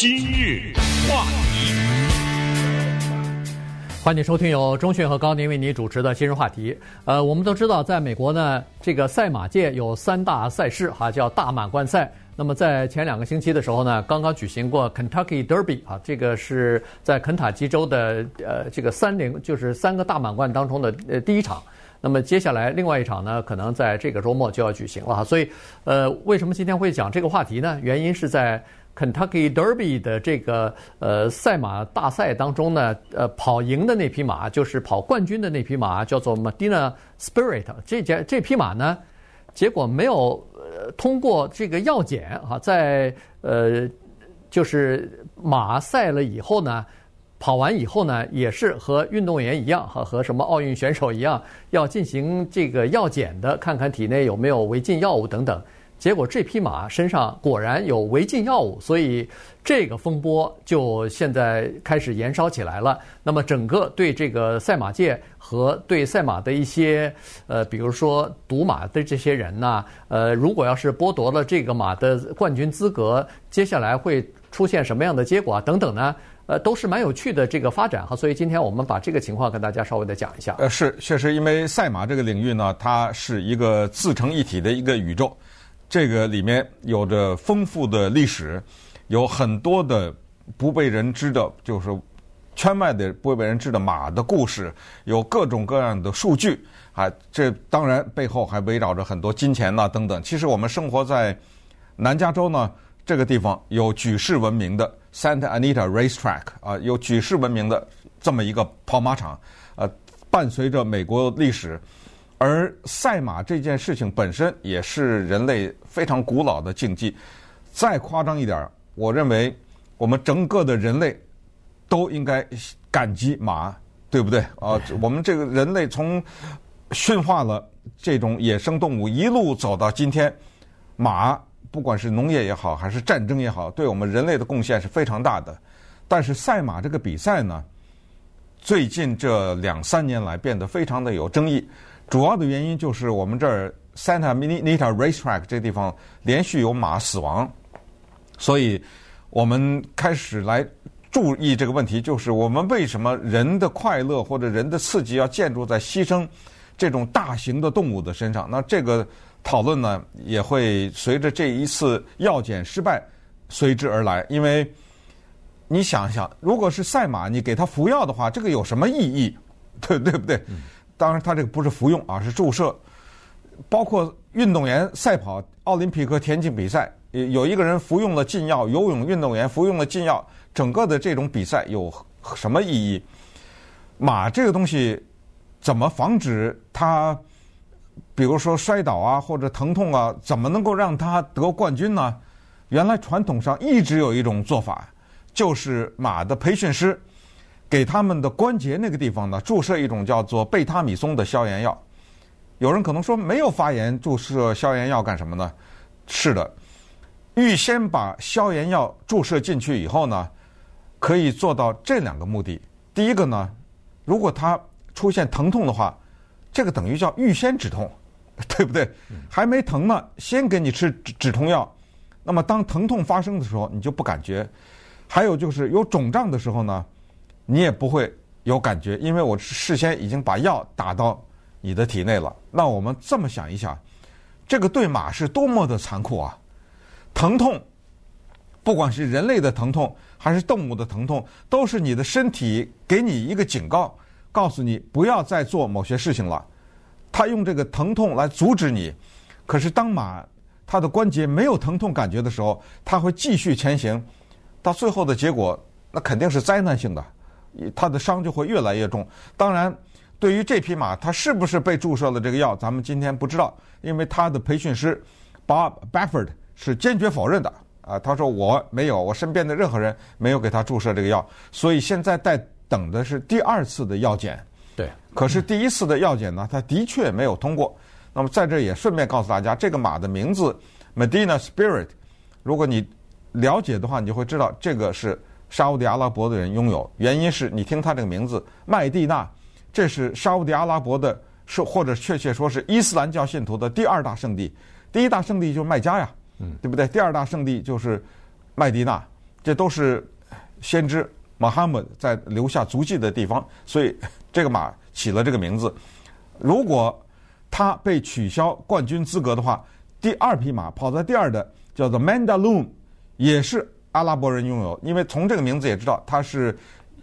今日话题，欢迎收听由钟讯和高宁为您主持的今日话题。呃，我们都知道，在美国呢，这个赛马界有三大赛事哈，叫大满贯赛。那么在前两个星期的时候呢，刚刚举行过 Kentucky Derby 啊，这个是在肯塔基州的呃这个三零，就是三个大满贯当中的呃第一场。那么接下来另外一场呢，可能在这个周末就要举行了哈。所以，呃，为什么今天会讲这个话题呢？原因是在 Kentucky Derby 的这个呃赛马大赛当中呢，呃，跑赢的那匹马就是跑冠军的那匹马，叫做 Medina Spirit。这这这匹马呢，结果没有。呃，通过这个药检啊，在呃，就是马赛了以后呢，跑完以后呢，也是和运动员一样，和和什么奥运选手一样，要进行这个药检的，看看体内有没有违禁药物等等。结果这匹马身上果然有违禁药物，所以这个风波就现在开始延烧起来了。那么整个对这个赛马界和对赛马的一些呃，比如说赌马的这些人呐，呃，如果要是剥夺了这个马的冠军资格，接下来会出现什么样的结果啊？等等呢？呃，都是蛮有趣的这个发展哈。所以今天我们把这个情况跟大家稍微的讲一下。呃，是确实，因为赛马这个领域呢，它是一个自成一体的一个宇宙。这个里面有着丰富的历史，有很多的不被人知的，就是圈外的不被人知的马的故事，有各种各样的数据啊。这当然背后还围绕着很多金钱呐等等。其实我们生活在南加州呢，这个地方有举世闻名的 Santa Anita Racetrack 啊，有举世闻名的这么一个跑马场，呃，伴随着美国历史。而赛马这件事情本身也是人类非常古老的竞技。再夸张一点，我认为我们整个的人类都应该感激马，对不对？啊，我们这个人类从驯化了这种野生动物，一路走到今天，马不管是农业也好，还是战争也好，对我们人类的贡献是非常大的。但是赛马这个比赛呢，最近这两三年来变得非常的有争议。主要的原因就是我们这儿 Santa Anita Racetrack 这地方连续有马死亡，所以我们开始来注意这个问题，就是我们为什么人的快乐或者人的刺激要建筑在牺牲这种大型的动物的身上？那这个讨论呢，也会随着这一次药检失败随之而来。因为你想想，如果是赛马，你给他服药的话，这个有什么意义？对对不对？当然，他这个不是服用，啊是注射。包括运动员赛跑、奥林匹克田径比赛，有一个人服用了禁药，游泳运动员服用了禁药，整个的这种比赛有什么意义？马这个东西怎么防止它，比如说摔倒啊，或者疼痛啊，怎么能够让它得冠军呢？原来传统上一直有一种做法，就是马的培训师。给他们的关节那个地方呢，注射一种叫做贝他米松的消炎药。有人可能说，没有发炎，注射消炎药干什么呢？是的，预先把消炎药注射进去以后呢，可以做到这两个目的。第一个呢，如果他出现疼痛的话，这个等于叫预先止痛，对不对？还没疼呢，先给你吃止止痛药。那么当疼痛发生的时候，你就不感觉。还有就是有肿胀的时候呢。你也不会有感觉，因为我事先已经把药打到你的体内了。那我们这么想一想，这个对马是多么的残酷啊！疼痛，不管是人类的疼痛还是动物的疼痛，都是你的身体给你一个警告，告诉你不要再做某些事情了。他用这个疼痛来阻止你，可是当马它的关节没有疼痛感觉的时候，它会继续前行，到最后的结果，那肯定是灾难性的。他的伤就会越来越重。当然，对于这匹马，他是不是被注射了这个药，咱们今天不知道，因为他的培训师 Bob Baffert 是坚决否认的。啊，他说我没有，我身边的任何人没有给他注射这个药。所以现在在等的是第二次的药检。对。可是第一次的药检呢，他的确没有通过。那么在这也顺便告诉大家，这个马的名字 Medina Spirit，如果你了解的话，你就会知道这个是。沙乌地阿拉伯的人拥有，原因是你听他这个名字麦地那，这是沙乌地阿拉伯的，是或者确切说是伊斯兰教信徒的第二大圣地，第一大圣地就是麦加呀，嗯，对不对？第二大圣地就是麦地那，这都是先知穆罕默德在留下足迹的地方，所以这个马起了这个名字。如果他被取消冠军资格的话，第二匹马跑在第二的叫做 Mandaloun，也是阿拉伯人拥有，因为从这个名字也知道它是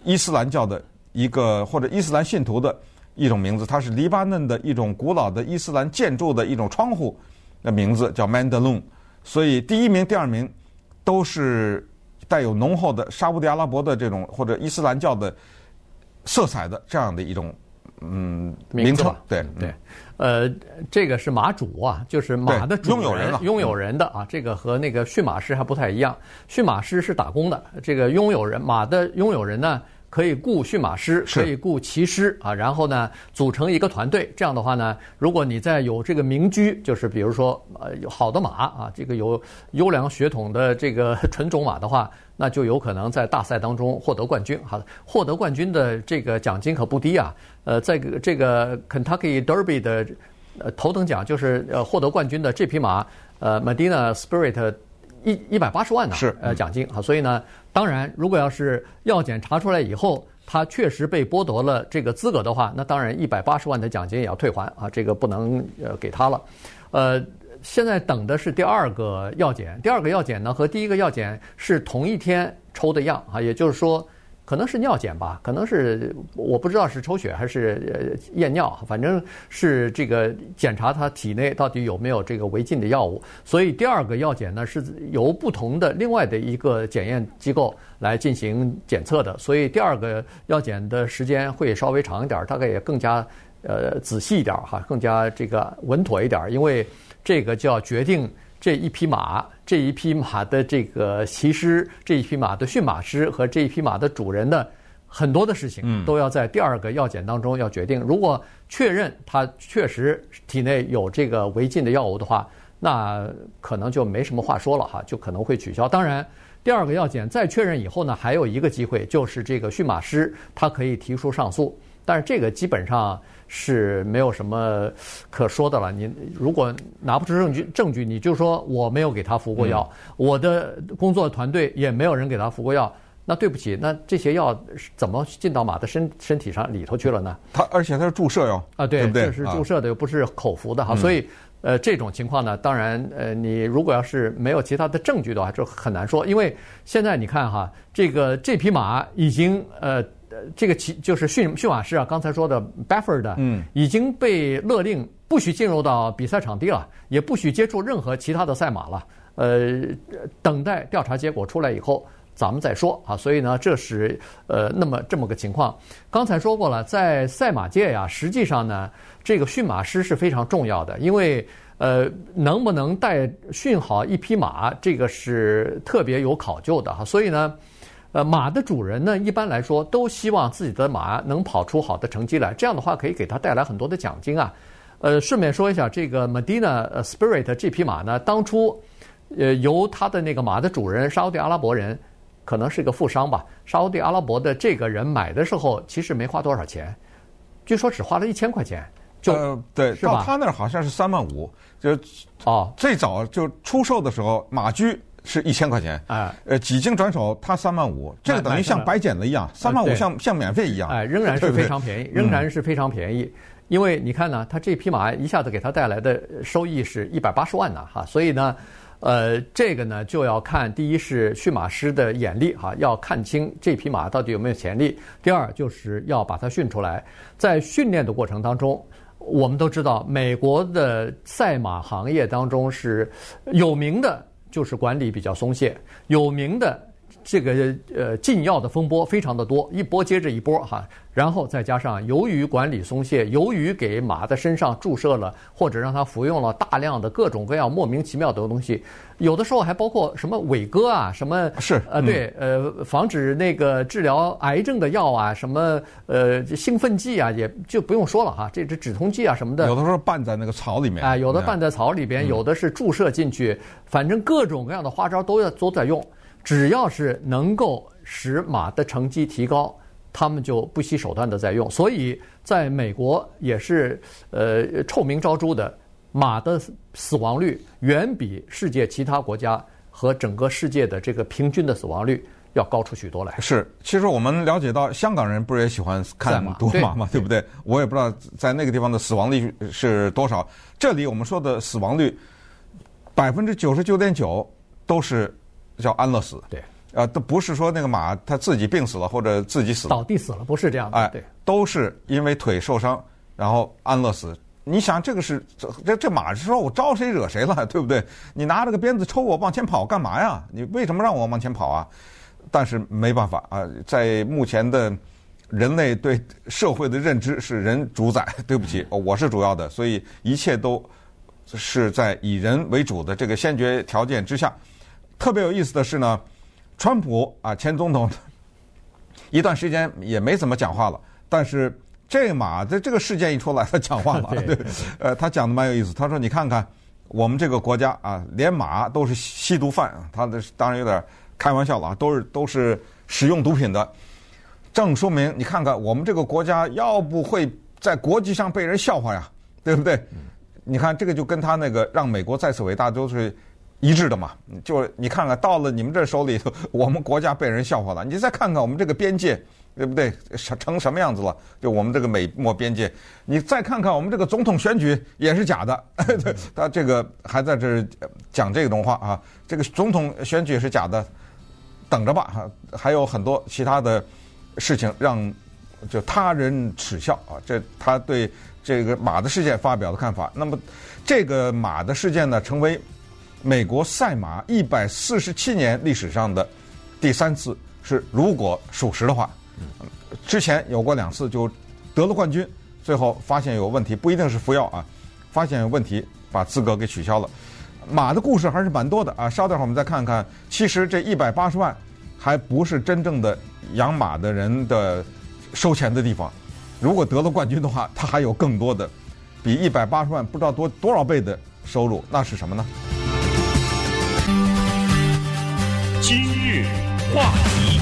伊斯兰教的一个或者伊斯兰信徒的一种名字，它是黎巴嫩的一种古老的伊斯兰建筑的一种窗户的名字，叫 Mandaloun。所以第一名、第二名都是带有浓厚的沙乌地阿拉伯的这种或者伊斯兰教的色彩的这样的一种。嗯，名称对对，呃，这个是马主啊，就是马的主人，拥有人了，拥有人的啊，这个和那个驯马师还不太一样，驯马师是打工的，这个拥有人马的拥有人呢，可以雇驯马师，可以雇骑师啊，然后呢，组成一个团队。这样的话呢，如果你在有这个名居，就是比如说呃有好的马啊，这个有优良血统的这个 纯种马的话，那就有可能在大赛当中获得冠军。好的，获得冠军的这个奖金可不低啊。呃，在这个 Kentucky Derby 的呃头等奖就是呃获得冠军的这匹马，呃 Medina Spirit 一一百八十万呢，是呃奖金啊。所以呢。当然，如果要是药检查出来以后，他确实被剥夺了这个资格的话，那当然一百八十万的奖金也要退还啊，这个不能呃给他了。呃，现在等的是第二个药检，第二个药检呢和第一个药检是同一天抽的样啊，也就是说。可能是尿检吧，可能是我不知道是抽血还是验尿，反正是这个检查他体内到底有没有这个违禁的药物。所以第二个药检呢是由不同的另外的一个检验机构来进行检测的，所以第二个药检的时间会稍微长一点，大概也更加呃仔细一点哈，更加这个稳妥一点，因为这个就要决定。这一匹马，这一匹马的这个骑师，这一匹马的驯马师和这一匹马的主人的很多的事情，都要在第二个药检当中要决定。如果确认他确实体内有这个违禁的药物的话，那可能就没什么话说了哈，就可能会取消。当然，第二个药检再确认以后呢，还有一个机会，就是这个驯马师他可以提出上诉，但是这个基本上。是没有什么可说的了。你如果拿不出证据，证据你就说我没有给他服过药，嗯、我的工作团队也没有人给他服过药。那对不起，那这些药怎么进到马的身身体上里头去了呢？他而且他是注射哟啊，对，对对？这是注射的，又不是口服的哈。嗯、所以呃，这种情况呢，当然呃，你如果要是没有其他的证据的话，就很难说。因为现在你看哈，这个这匹马已经呃。这个骑就是驯驯马师啊，刚才说的 Bafford，嗯，已经被勒令不许进入到比赛场地了，也不许接触任何其他的赛马了。呃，等待调查结果出来以后，咱们再说啊。所以呢，这是呃那么这么个情况。刚才说过了，在赛马界呀，实际上呢，这个驯马师是非常重要的，因为呃，能不能带驯好一匹马，这个是特别有考究的哈。所以呢。呃，马的主人呢，一般来说都希望自己的马能跑出好的成绩来，这样的话可以给他带来很多的奖金啊。呃，顺便说一下，这个 Medina Spirit 这匹马呢，当初呃由他的那个马的主人沙乌地阿拉伯人，可能是个富商吧，沙乌地阿拉伯的这个人买的时候其实没花多少钱，据说只花了一千块钱，就、呃、对，到他那儿好像是三万五，就哦，最早就出售的时候马駒。是一千块钱，哎，呃，几经转手，他三万五，这个等于像白捡了一样，三万五像像免费一样，哎，仍然是非常便宜，仍然是非常便宜，因为你看呢，他这匹马一下子给他带来的收益是一百八十万呢，哈，所以呢，呃，这个呢就要看第一是驯马师的眼力哈，要看清这匹马到底有没有潜力；第二就是要把它训出来，在训练的过程当中，我们都知道美国的赛马行业当中是有名的。就是管理比较松懈，有名的这个呃禁药的风波非常的多，一波接着一波哈，然后再加上由于管理松懈，由于给马的身上注射了或者让它服用了大量的各种各样莫名其妙的东西，有的时候还包括什么伟哥啊，什么是呃对呃防止那个治疗癌症的药啊，什么呃兴奋剂啊，也就不用说了哈，这这止痛剂啊什么的，有的时候拌在那个草里面啊，有的拌在草里边，有的是注射进去，反正各种各样的花招都要都在用。只要是能够使马的成绩提高，他们就不惜手段的在用。所以，在美国也是呃臭名昭著的，马的死亡率远比世界其他国家和整个世界的这个平均的死亡率要高出许多来。是，其实我们了解到，香港人不是也喜欢看赌马嘛，对不对？我也不知道在那个地方的死亡率是多少。这里我们说的死亡率，百分之九十九点九都是叫安乐死。对，啊，都不是说那个马它自己病死了或者自己死了，倒地死了，不是这样的。哎，对，都是因为腿受伤，然后安乐死。你想这个是这这这马是说我招谁惹谁了，对不对？你拿着个鞭子抽我往前跑干嘛呀？你为什么让我往前跑啊？但是没办法啊，在目前的人类对社会的认知是人主宰，对不起，我是主要的，所以一切都是在以人为主的这个先决条件之下。特别有意思的是呢，川普啊前总统一段时间也没怎么讲话了，但是。这马的这个事件一出来，他讲话了。对，呃，他讲的蛮有意思。他说：“你看看我们这个国家啊，连马都是吸毒犯。他的当然有点开玩笑了啊，都是都是使用毒品的。正说明你看看我们这个国家要不会在国际上被人笑话呀，对不对？你看这个就跟他那个让美国再次伟大都是一致的嘛。就你看看到了你们这手里头，我们国家被人笑话了。你再看看我们这个边界。”对不对？成成什么样子了？就我们这个美墨边界，你再看看我们这个总统选举也是假的。他这个还在这讲这种话啊，这个总统选举是假的，等着吧哈。还有很多其他的事情让就他人耻笑啊。这他对这个马的事件发表的看法。那么这个马的事件呢，成为美国赛马一百四十七年历史上的第三次，是如果属实的话。之前有过两次，就得了冠军，最后发现有问题，不一定是服药啊，发现有问题，把资格给取消了。马的故事还是蛮多的啊，稍等会儿我们再看看。其实这一百八十万还不是真正的养马的人的收钱的地方。如果得了冠军的话，他还有更多的，比一百八十万不知道多多少倍的收入，那是什么呢？今日话题。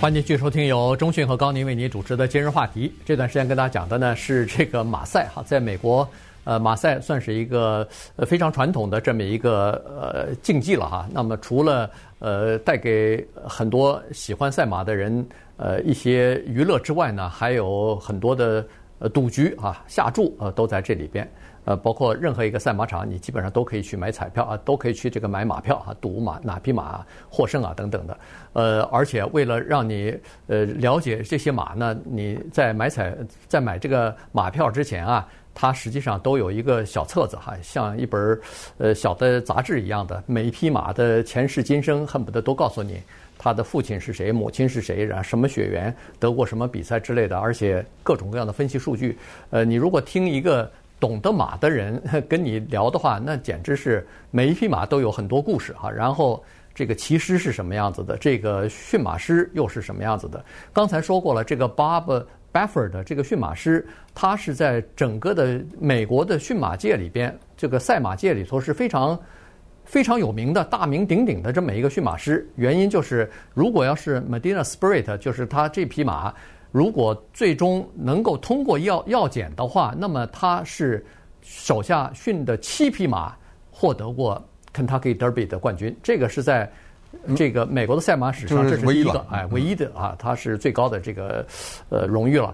欢迎继续收听由中讯和高宁为您主持的今日话题。这段时间跟大家讲的呢是这个马赛哈，在美国，呃，马赛算是一个呃非常传统的这么一个呃竞技了哈。那么除了呃带给很多喜欢赛马的人呃一些娱乐之外呢，还有很多的呃赌局啊下注呃都在这里边。呃，包括任何一个赛马场，你基本上都可以去买彩票啊，都可以去这个买马票啊，赌马哪匹马获胜啊等等的。呃，而且为了让你呃了解这些马呢，你在买彩在买这个马票之前啊，它实际上都有一个小册子哈，像一本呃小的杂志一样的，每一匹马的前世今生恨不得都告诉你，他的父亲是谁，母亲是谁，然后什么血缘，得过什么比赛之类的，而且各种各样的分析数据。呃，你如果听一个。懂得马的人 跟你聊的话，那简直是每一匹马都有很多故事哈。然后这个骑师是什么样子的，这个驯马师又是什么样子的？刚才说过了，这个 Bob Baffert 的这个驯马师，他是在整个的美国的驯马界里边，这个赛马界里头是非常非常有名的、大名鼎鼎的这么一个驯马师。原因就是，如果要是 Medina Spirit，就是他这匹马。如果最终能够通过药药检的话，那么他是手下训的七匹马获得过 Kentucky Derby 的冠军，这个是在这个美国的赛马史上这是第一个，哎，唯一的啊，他是最高的这个呃荣誉了。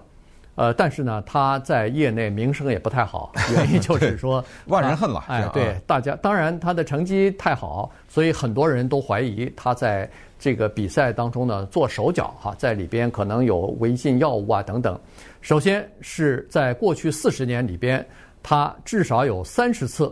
呃，但是呢，他在业内名声也不太好，原因就是说万人恨了。哎，对，大家当然他的成绩太好，所以很多人都怀疑他在。这个比赛当中呢，做手脚哈，在里边可能有违禁药物啊等等。首先是在过去四十年里边，他至少有三十次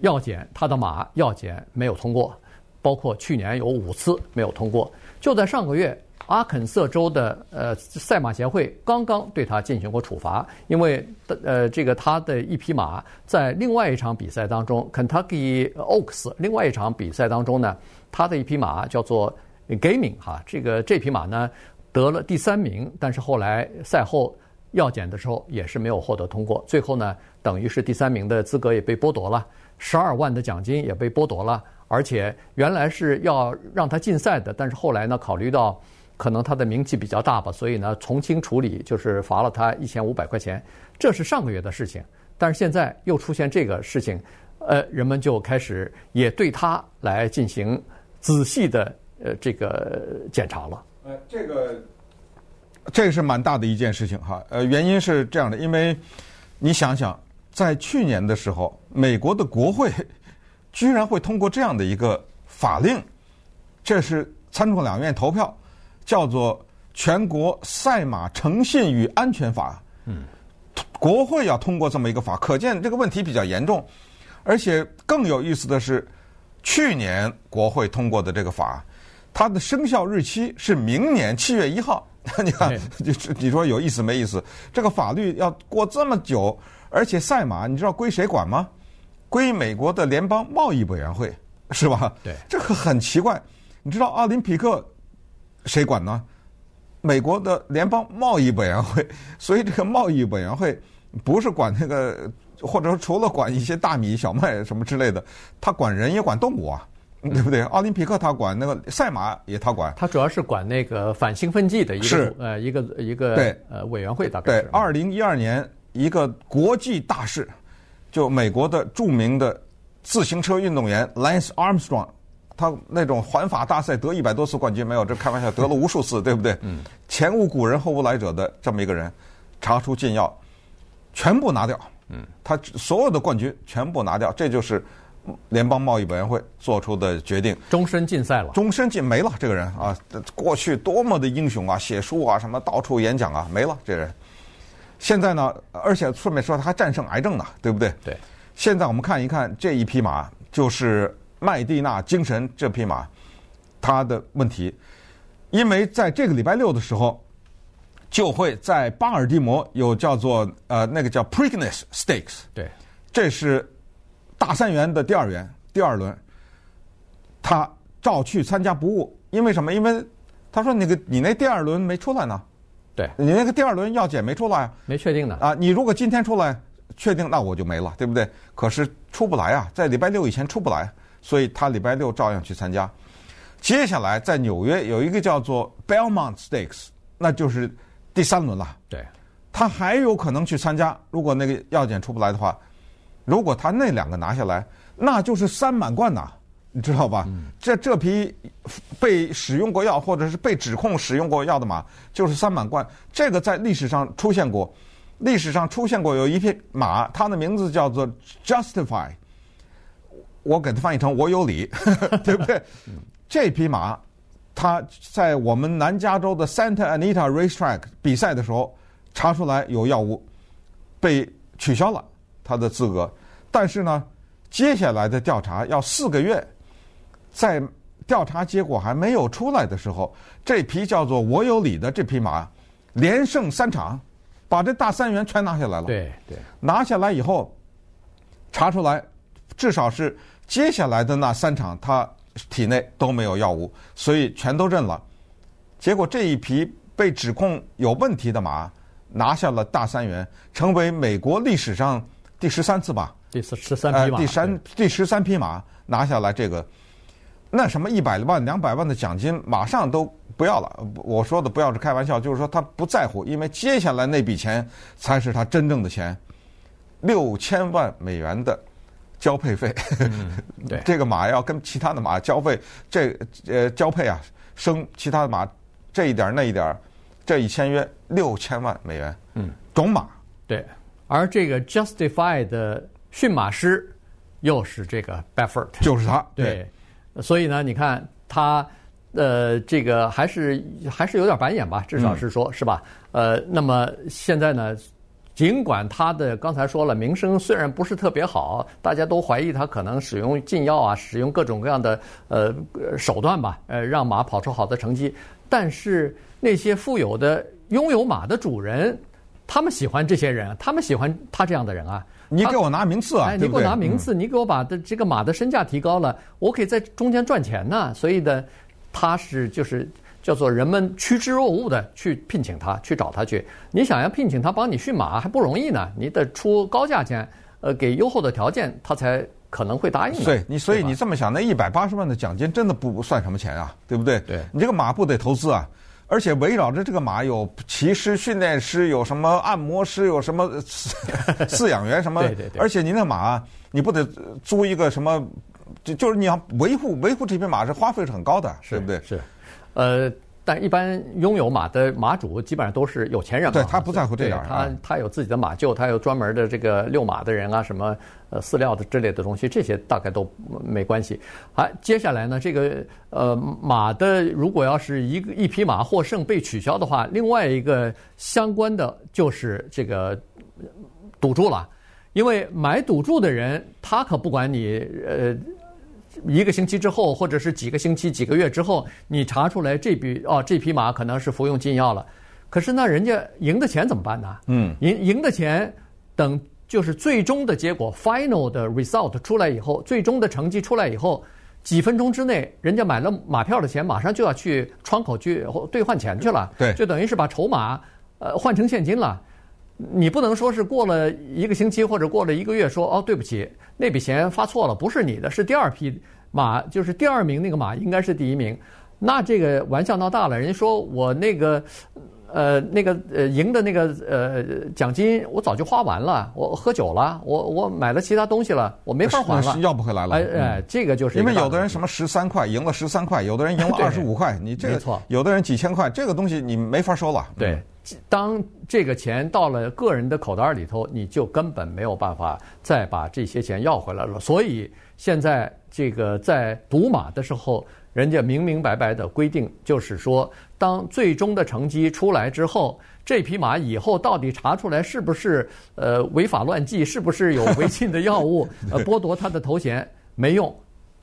药检，他的马药检没有通过，包括去年有五次没有通过。就在上个月，阿肯色州的呃赛马协会刚刚对他进行过处罚，因为呃这个他的一匹马在另外一场比赛当中，Kentucky Oaks 另外一场比赛当中呢。他的一匹马叫做 Gaming 哈，这个这匹马呢得了第三名，但是后来赛后药检的时候也是没有获得通过，最后呢等于是第三名的资格也被剥夺了，十二万的奖金也被剥夺了，而且原来是要让他禁赛的，但是后来呢考虑到可能他的名气比较大吧，所以呢从轻处理，就是罚了他一千五百块钱，这是上个月的事情，但是现在又出现这个事情。呃，人们就开始也对他来进行仔细的呃这个检查了。呃，这个这个是蛮大的一件事情哈。呃，原因是这样的，因为你想想，在去年的时候，美国的国会居然会通过这样的一个法令，这是参众两院投票，叫做《全国赛马诚信与安全法》。嗯，国会要通过这么一个法，可见这个问题比较严重。而且更有意思的是，去年国会通过的这个法，它的生效日期是明年七月一号。你看，你你说有意思没意思？这个法律要过这么久，而且赛马你知道归谁管吗？归美国的联邦贸易委员会，是吧？对，这个很奇怪。你知道奥林匹克谁管呢？美国的联邦贸易委员会。所以这个贸易委员会不是管那个。或者说，除了管一些大米、小麦什么之类的，他管人也管动物啊，对不对？奥林匹克他管那个赛马也他管，他主要是管那个反兴奋剂的一个是呃一个一个对呃委员会大概是。对，二零一二年一个国际大事，就美国的著名的自行车运动员 Lance Armstrong，他那种环法大赛得一百多次冠军没有？这开玩笑，得了无数次，对不对？嗯。前无古人后无来者的这么一个人，查出禁药，全部拿掉。嗯，他所有的冠军全部拿掉，这就是联邦贸易委员会做出的决定，终身禁赛了，终身禁没了。这个人啊，过去多么的英雄啊，写书啊，什么到处演讲啊，没了。这人现在呢，而且顺便说他还战胜癌症呢，对不对？对。现在我们看一看这一匹马，就是麦地那精神这匹马，他的问题，因为在这个礼拜六的时候。就会在巴尔的摩有叫做呃那个叫 Preakness Stakes，对，这是大三元的第二元第二轮，他照去参加不误，因为什么？因为他说那个你那第二轮没出来呢，对，你那个第二轮药检没出来，没确定呢啊，你如果今天出来确定，那我就没了，对不对？可是出不来啊，在礼拜六以前出不来，所以他礼拜六照样去参加。接下来在纽约有一个叫做 Belmont Stakes，那就是。第三轮了，对，他还有可能去参加。如果那个药检出不来的话，如果他那两个拿下来，那就是三满贯呐，你知道吧？嗯、这这匹被使用过药或者是被指控使用过药的马，就是三满贯。这个在历史上出现过，历史上出现过有一匹马，它的名字叫做 Justify，我给它翻译成我有理，对不对？嗯、这匹马。它在我们南加州的 Santa Anita Racetrack 比赛的时候，查出来有药物，被取消了它的资格。但是呢，接下来的调查要四个月，在调查结果还没有出来的时候，这匹叫做“我有理”的这匹马，连胜三场，把这大三元全拿下来了。对对，拿下来以后，查出来，至少是接下来的那三场他。体内都没有药物，所以全都认了。结果这一匹被指控有问题的马拿下了大三元，成为美国历史上第十三次吧？第十十三匹马，呃、第三第十三匹马拿下来这个，那什么一百万、两百万的奖金马上都不要了。我说的不要是开玩笑，就是说他不在乎，因为接下来那笔钱才是他真正的钱，六千万美元的。交配费，嗯、对。这个马要跟其他的马交配，这呃交配啊，生其他的马，这一点那一点，这一签约六千万美元，嗯，种马，对，而这个 Justify 的驯马师又是这个 Baffert，就是他，对，对。所以呢，你看他呃，这个还是还是有点板眼吧，至少是说，嗯、是吧？呃，那么现在呢？尽管他的刚才说了，名声虽然不是特别好，大家都怀疑他可能使用禁药啊，使用各种各样的呃手段吧，呃让马跑出好的成绩。但是那些富有的拥有马的主人，他们喜欢这些人，他们喜欢他这样的人啊。你给我拿名次啊，哎，你给我拿名次，你给我把的这个马的身价提高了，我可以在中间赚钱呢。所以呢，他是就是。叫做人们趋之若鹜的去聘请他，去找他去。你想要聘请他帮你驯马还不容易呢，你得出高价钱，呃，给优厚的条件，他才可能会答应。对，你所以你这么想，那一百八十万的奖金真的不算什么钱啊，对不对？对，你这个马不得投资啊，而且围绕着这个马有骑师、训练师，有什么按摩师，有什么 饲养员什么。对对对。而且您的马，你不得租一个什么？就就是你要维护维护这匹马是花费是很高的，对不对？是，呃。但一般拥有马的马主基本上都是有钱人嘛，对他不在乎这点，他他有自己的马厩，他有专门的这个遛马的人啊，什么呃饲料的之类的东西，这些大概都没关系。好，接下来呢，这个呃马的如果要是一个一匹马获胜被取消的话，另外一个相关的就是这个赌注了，因为买赌注的人他可不管你呃。一个星期之后，或者是几个星期、几个月之后，你查出来这笔哦，这匹马可能是服用禁药了。可是那人家赢的钱怎么办呢？嗯，赢赢的钱等就是最终的结果，final 的 result 出来以后，最终的成绩出来以后，几分钟之内，人家买了马票的钱，马上就要去窗口去兑换钱去了。对，就等于是把筹码呃换成现金了。你不能说是过了一个星期或者过了一个月说哦，对不起，那笔钱发错了，不是你的，是第二批马，就是第二名那个马应该是第一名，那这个玩笑闹大了。人家说我那个呃那个呃赢的那个呃奖金我早就花完了，我喝酒了，我我买了其他东西了，我没法还了，要不回来了。哎哎，这个就是因为有的人什么十三块赢了十三块，有的人赢了二十五块，你这个没错，有的人几千块，这个东西你没法收了。对。当这个钱到了个人的口袋里头，你就根本没有办法再把这些钱要回来了。所以现在这个在赌马的时候，人家明明白白的规定，就是说，当最终的成绩出来之后，这匹马以后到底查出来是不是呃违法乱纪，是不是有违禁的药物，呃剥夺他的头衔，没用，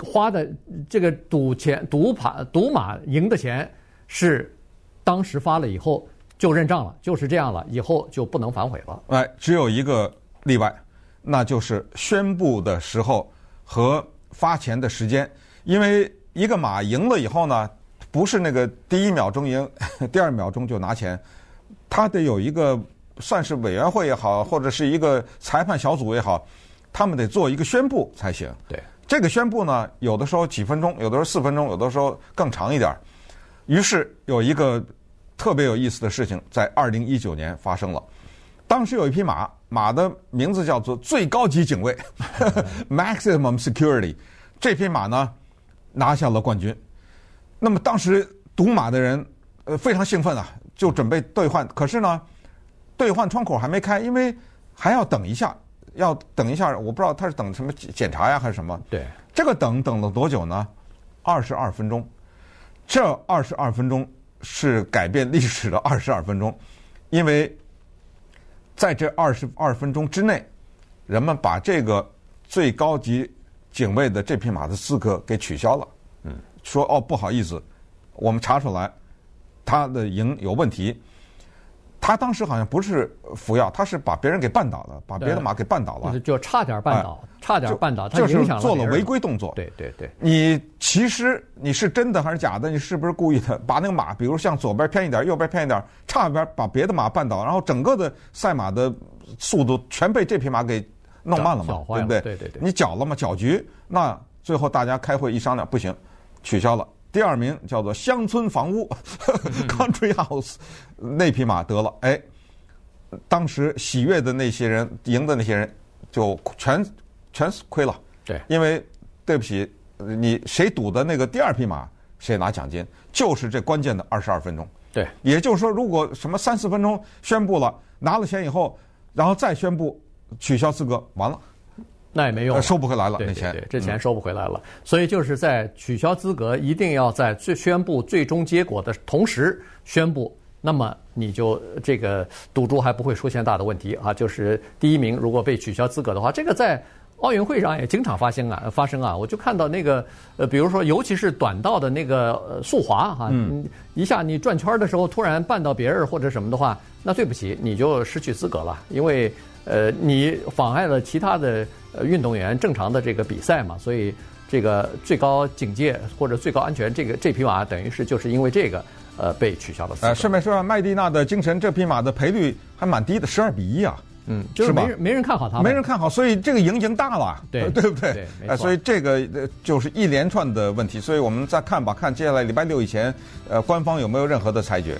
花的这个赌钱、赌马、赌马赢的钱是当时发了以后。就认账了，就是这样了，以后就不能反悔了。哎，只有一个例外，那就是宣布的时候和发钱的时间。因为一个马赢了以后呢，不是那个第一秒钟赢，第二秒钟就拿钱，他得有一个算是委员会也好，或者是一个裁判小组也好，他们得做一个宣布才行。对，这个宣布呢，有的时候几分钟，有的时候四分钟，有的时候更长一点。于是有一个。特别有意思的事情在二零一九年发生了。当时有一匹马，马的名字叫做最高级警卫 （Maximum Security）。这匹马呢拿下了冠军。那么当时赌马的人呃非常兴奋啊，就准备兑换。可是呢，兑换窗口还没开，因为还要等一下，要等一下。我不知道他是等什么检查呀，还是什么？对，这个等等了多久呢？二十二分钟。这二十二分钟。是改变历史的二十二分钟，因为在这二十二分钟之内，人们把这个最高级警卫的这匹马的资格给取消了。嗯，说哦，不好意思，我们查出来他的营有问题。他当时好像不是服药，他是把别人给绊倒了，把别的马给绊倒了，就差点绊倒，差点绊倒，他就是做了违规动作。对对对，你其实你是真的还是假的？你是不是故意的？把那个马，比如向左边偏一点，右边偏一点，差点把别的马绊倒，然后整个的赛马的速度全被这匹马给弄慢了嘛？对不对？对对对，你搅了嘛？搅局，那最后大家开会一商量，不行，取消了。第二名叫做乡村房屋，Country House，那匹马得了，哎，当时喜悦的那些人，赢的那些人就全全亏了。对，因为对不起，你谁赌的那个第二匹马，谁拿奖金，就是这关键的二十二分钟。对，也就是说，如果什么三四分钟宣布了拿了钱以后，然后再宣布取消资格，完了。那也没用，收不回来了，那钱，这钱收不回来了。所以就是在取消资格，一定要在最宣布最终结果的同时宣布，那么你就这个赌注还不会出现大的问题啊。就是第一名如果被取消资格的话，这个在奥运会上也经常发生啊，发生啊。我就看到那个呃，比如说尤其是短道的那个速滑哈，嗯，一下你转圈的时候突然绊到别人或者什么的话，那对不起，你就失去资格了，因为呃你妨碍了其他的。呃，运动员正常的这个比赛嘛，所以这个最高警戒或者最高安全，这个这匹马等于是就是因为这个呃被取消了。呃，顺便说，麦蒂娜的精神这匹马的赔率还蛮低的，十二比一啊。嗯，就是没人没人看好他，没人看好，所以这个赢赢大了，对对不对？哎，所以这个就是一连串的问题，所以我们再看吧，看接下来礼拜六以前，呃，官方有没有任何的裁决。